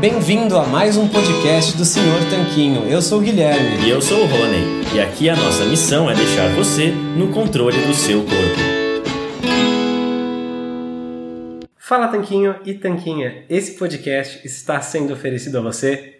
Bem-vindo a mais um podcast do Senhor Tanquinho. Eu sou o Guilherme. E eu sou o Rony. E aqui a nossa missão é deixar você no controle do seu corpo. Fala Tanquinho e Tanquinha. Esse podcast está sendo oferecido a você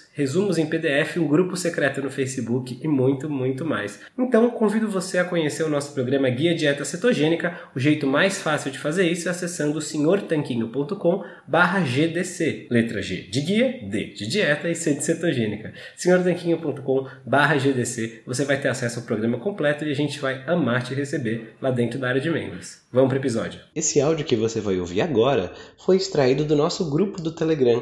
resumos em PDF, um grupo secreto no Facebook e muito, muito mais. Então, convido você a conhecer o nosso programa Guia Dieta Cetogênica. O jeito mais fácil de fazer isso é acessando senhortanquinho.com GDC. Letra G de guia, D de dieta e C de cetogênica. senhortanquinho.com GDC. Você vai ter acesso ao programa completo e a gente vai amar te receber lá dentro da área de membros. Vamos para o episódio. Esse áudio que você vai ouvir agora foi extraído do nosso grupo do Telegram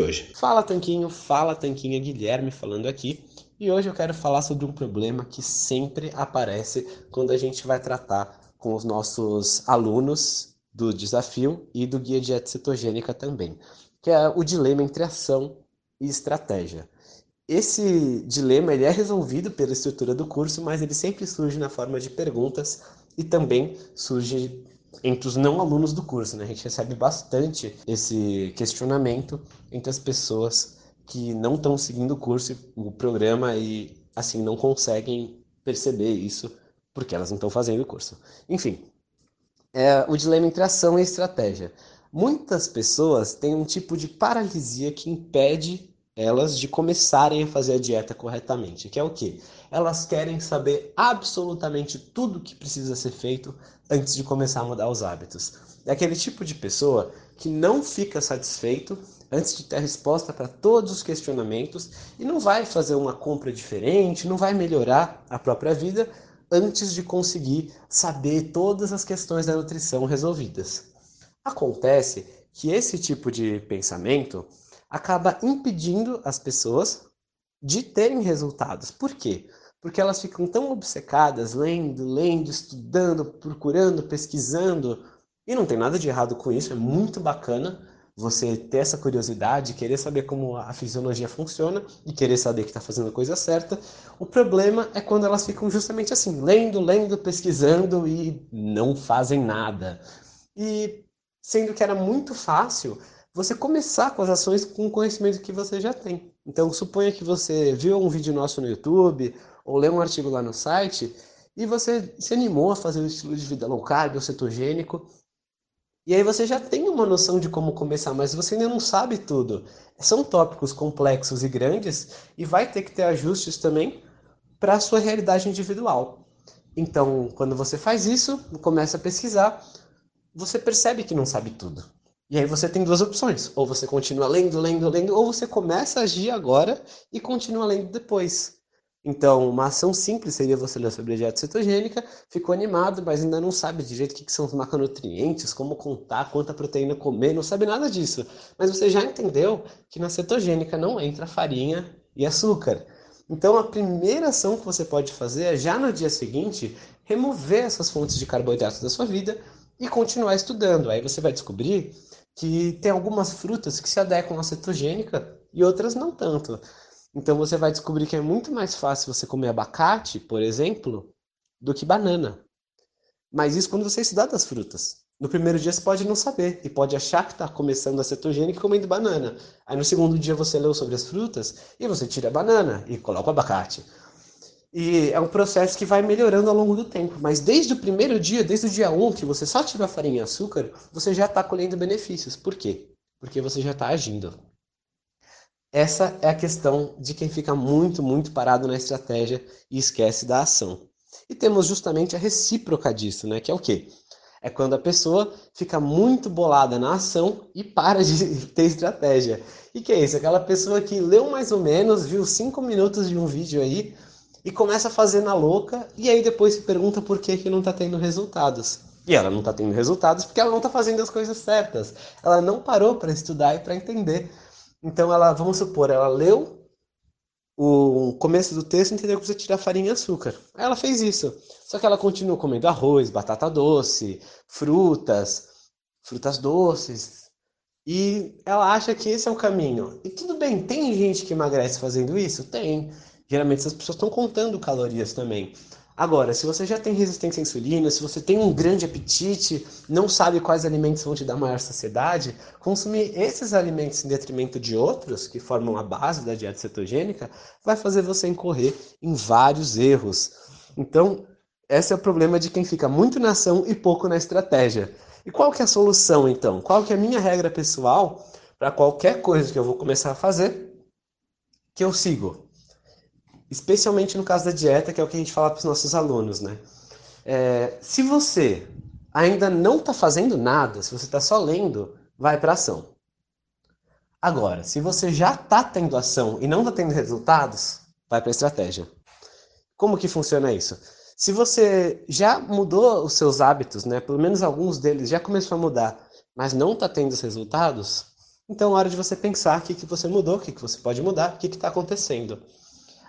Fala Tanquinho, fala Tanquinha Guilherme falando aqui. E hoje eu quero falar sobre um problema que sempre aparece quando a gente vai tratar com os nossos alunos do desafio e do guia dieta cetogênica também, que é o dilema entre ação e estratégia. Esse dilema ele é resolvido pela estrutura do curso, mas ele sempre surge na forma de perguntas e também surge entre os não alunos do curso. Né? A gente recebe bastante esse questionamento entre as pessoas que não estão seguindo o curso, o programa e assim não conseguem perceber isso porque elas não estão fazendo o curso. Enfim, é o dilema entre ação e estratégia. Muitas pessoas têm um tipo de paralisia que impede elas de começarem a fazer a dieta corretamente, que é o que? Elas querem saber absolutamente tudo que precisa ser feito antes de começar a mudar os hábitos. É aquele tipo de pessoa que não fica satisfeito antes de ter resposta para todos os questionamentos e não vai fazer uma compra diferente, não vai melhorar a própria vida antes de conseguir saber todas as questões da nutrição resolvidas. Acontece que esse tipo de pensamento acaba impedindo as pessoas de terem resultados. Por quê? Porque elas ficam tão obcecadas, lendo, lendo, estudando, procurando, pesquisando, e não tem nada de errado com isso, é muito bacana, você ter essa curiosidade, querer saber como a fisiologia funciona e querer saber que está fazendo a coisa certa. O problema é quando elas ficam justamente assim, lendo, lendo, pesquisando e não fazem nada. E sendo que era muito fácil você começar com as ações com o conhecimento que você já tem. Então, suponha que você viu um vídeo nosso no YouTube ou leu um artigo lá no site e você se animou a fazer o estilo de vida low carb ou cetogênico. E aí você já tem uma noção de como começar, mas você ainda não sabe tudo. São tópicos complexos e grandes e vai ter que ter ajustes também para a sua realidade individual. Então, quando você faz isso, começa a pesquisar, você percebe que não sabe tudo. E aí você tem duas opções. Ou você continua lendo, lendo, lendo, ou você começa a agir agora e continua lendo depois. Então, uma ação simples seria você ler sobre a dieta cetogênica, ficou animado, mas ainda não sabe direito o que são os macronutrientes, como contar, quanta proteína comer, não sabe nada disso. Mas você já entendeu que na cetogênica não entra farinha e açúcar. Então, a primeira ação que você pode fazer é já no dia seguinte remover essas fontes de carboidratos da sua vida e continuar estudando. Aí você vai descobrir que tem algumas frutas que se adequam à cetogênica e outras não tanto. Então você vai descobrir que é muito mais fácil você comer abacate, por exemplo, do que banana. Mas isso quando você estudar das frutas. No primeiro dia você pode não saber e pode achar que está começando a cetogênica comendo banana. Aí no segundo dia você leu sobre as frutas e você tira a banana e coloca o abacate. E é um processo que vai melhorando ao longo do tempo. Mas desde o primeiro dia, desde o dia 1, que você só tirou a farinha e açúcar, você já está colhendo benefícios. Por quê? Porque você já está agindo. Essa é a questão de quem fica muito, muito parado na estratégia e esquece da ação. E temos justamente a recíproca disso, né? Que é o quê? É quando a pessoa fica muito bolada na ação e para de ter estratégia. E que é isso? Aquela pessoa que leu mais ou menos, viu cinco minutos de um vídeo aí, e começa a fazer na louca e aí depois se pergunta por que, que não está tendo resultados. E ela não está tendo resultados porque ela não está fazendo as coisas certas. Ela não parou para estudar e para entender. Então ela, vamos supor, ela leu o começo do texto e entendeu que você tirar farinha e açúcar. Ela fez isso. Só que ela continua comendo arroz, batata doce, frutas, frutas doces. E ela acha que esse é o caminho. E tudo bem, tem gente que emagrece fazendo isso? Tem. Geralmente essas pessoas estão contando calorias também. Agora, se você já tem resistência à insulina, se você tem um grande apetite, não sabe quais alimentos vão te dar maior saciedade, consumir esses alimentos em detrimento de outros, que formam a base da dieta cetogênica, vai fazer você incorrer em vários erros. Então, esse é o problema de quem fica muito na ação e pouco na estratégia. E qual que é a solução, então? Qual que é a minha regra pessoal para qualquer coisa que eu vou começar a fazer que eu sigo? Especialmente no caso da dieta, que é o que a gente fala para os nossos alunos, né? É, se você ainda não está fazendo nada, se você está só lendo, vai para ação. Agora, se você já está tendo ação e não está tendo resultados, vai para estratégia. Como que funciona isso? Se você já mudou os seus hábitos, né, pelo menos alguns deles já começou a mudar, mas não está tendo os resultados, então é hora de você pensar o que, que você mudou, o que, que você pode mudar, o que está acontecendo.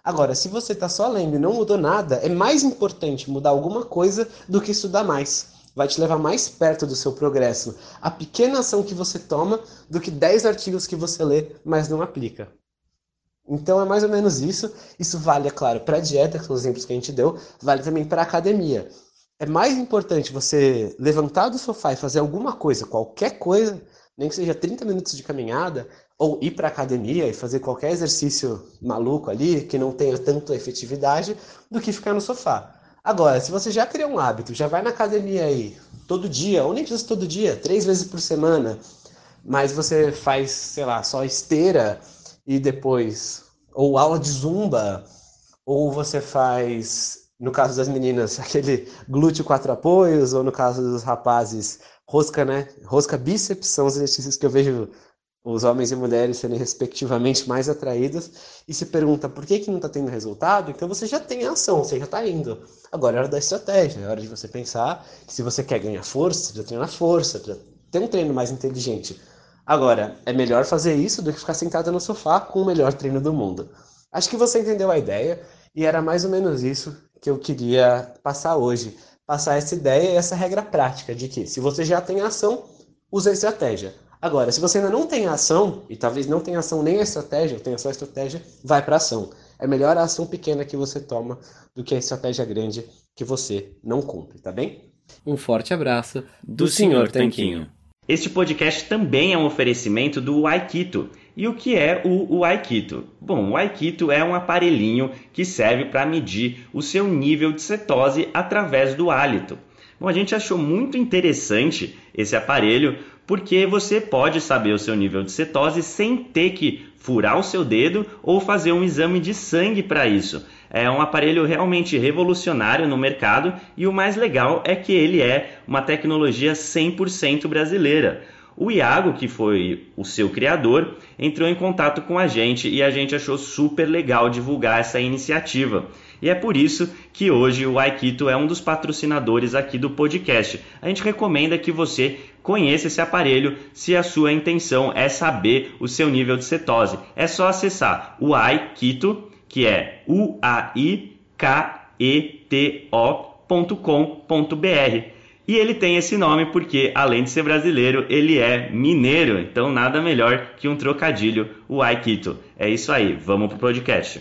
Agora, se você está só lendo e não mudou nada, é mais importante mudar alguma coisa do que estudar mais. Vai te levar mais perto do seu progresso. A pequena ação que você toma do que 10 artigos que você lê, mas não aplica. Então é mais ou menos isso. Isso vale, é claro, para a dieta, que são os exemplos que a gente deu, vale também para a academia. É mais importante você levantar do sofá e fazer alguma coisa, qualquer coisa, nem que seja 30 minutos de caminhada, ou ir para academia e fazer qualquer exercício maluco ali, que não tenha tanta efetividade, do que ficar no sofá. Agora, se você já criou um hábito, já vai na academia aí todo dia, ou nem precisa todo dia, três vezes por semana, mas você faz, sei lá, só esteira e depois, ou aula de zumba, ou você faz, no caso das meninas, aquele glúteo quatro apoios, ou no caso dos rapazes, rosca, né? Rosca bíceps, são os exercícios que eu vejo os homens e mulheres serem respectivamente mais atraídos e se pergunta por que, que não está tendo resultado, então você já tem a ação, você já está indo. Agora é hora da estratégia, é hora de você pensar que se você quer ganhar força, você precisa treinar força, precisa ter um treino mais inteligente. Agora, é melhor fazer isso do que ficar sentado no sofá com o melhor treino do mundo. Acho que você entendeu a ideia e era mais ou menos isso que eu queria passar hoje. Passar essa ideia e essa regra prática de que se você já tem ação, use a estratégia. Agora, se você ainda não tem ação, e talvez não tenha ação nem a estratégia, ou tenha só a estratégia, vai para ação. É melhor a ação pequena que você toma do que a estratégia grande que você não cumpre, tá bem? Um forte abraço do, do Sr. Tanquinho. Este podcast também é um oferecimento do Aikito. E o que é o, Aikito? Bom, o Aikito é um aparelhinho que serve para medir o seu nível de cetose através do hálito. Bom, a gente achou muito interessante esse aparelho porque você pode saber o seu nível de cetose sem ter que furar o seu dedo ou fazer um exame de sangue para isso. É um aparelho realmente revolucionário no mercado e o mais legal é que ele é uma tecnologia 100% brasileira. O Iago, que foi o seu criador, entrou em contato com a gente e a gente achou super legal divulgar essa iniciativa. E é por isso que hoje o Aikito é um dos patrocinadores aqui do podcast. A gente recomenda que você conheça esse aparelho se a sua intenção é saber o seu nível de cetose. É só acessar o Aikito, que é u a i k e t o.com.br e ele tem esse nome porque, além de ser brasileiro, ele é mineiro. Então, nada melhor que um trocadilho, o Aikito. É isso aí, vamos pro podcast.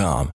com.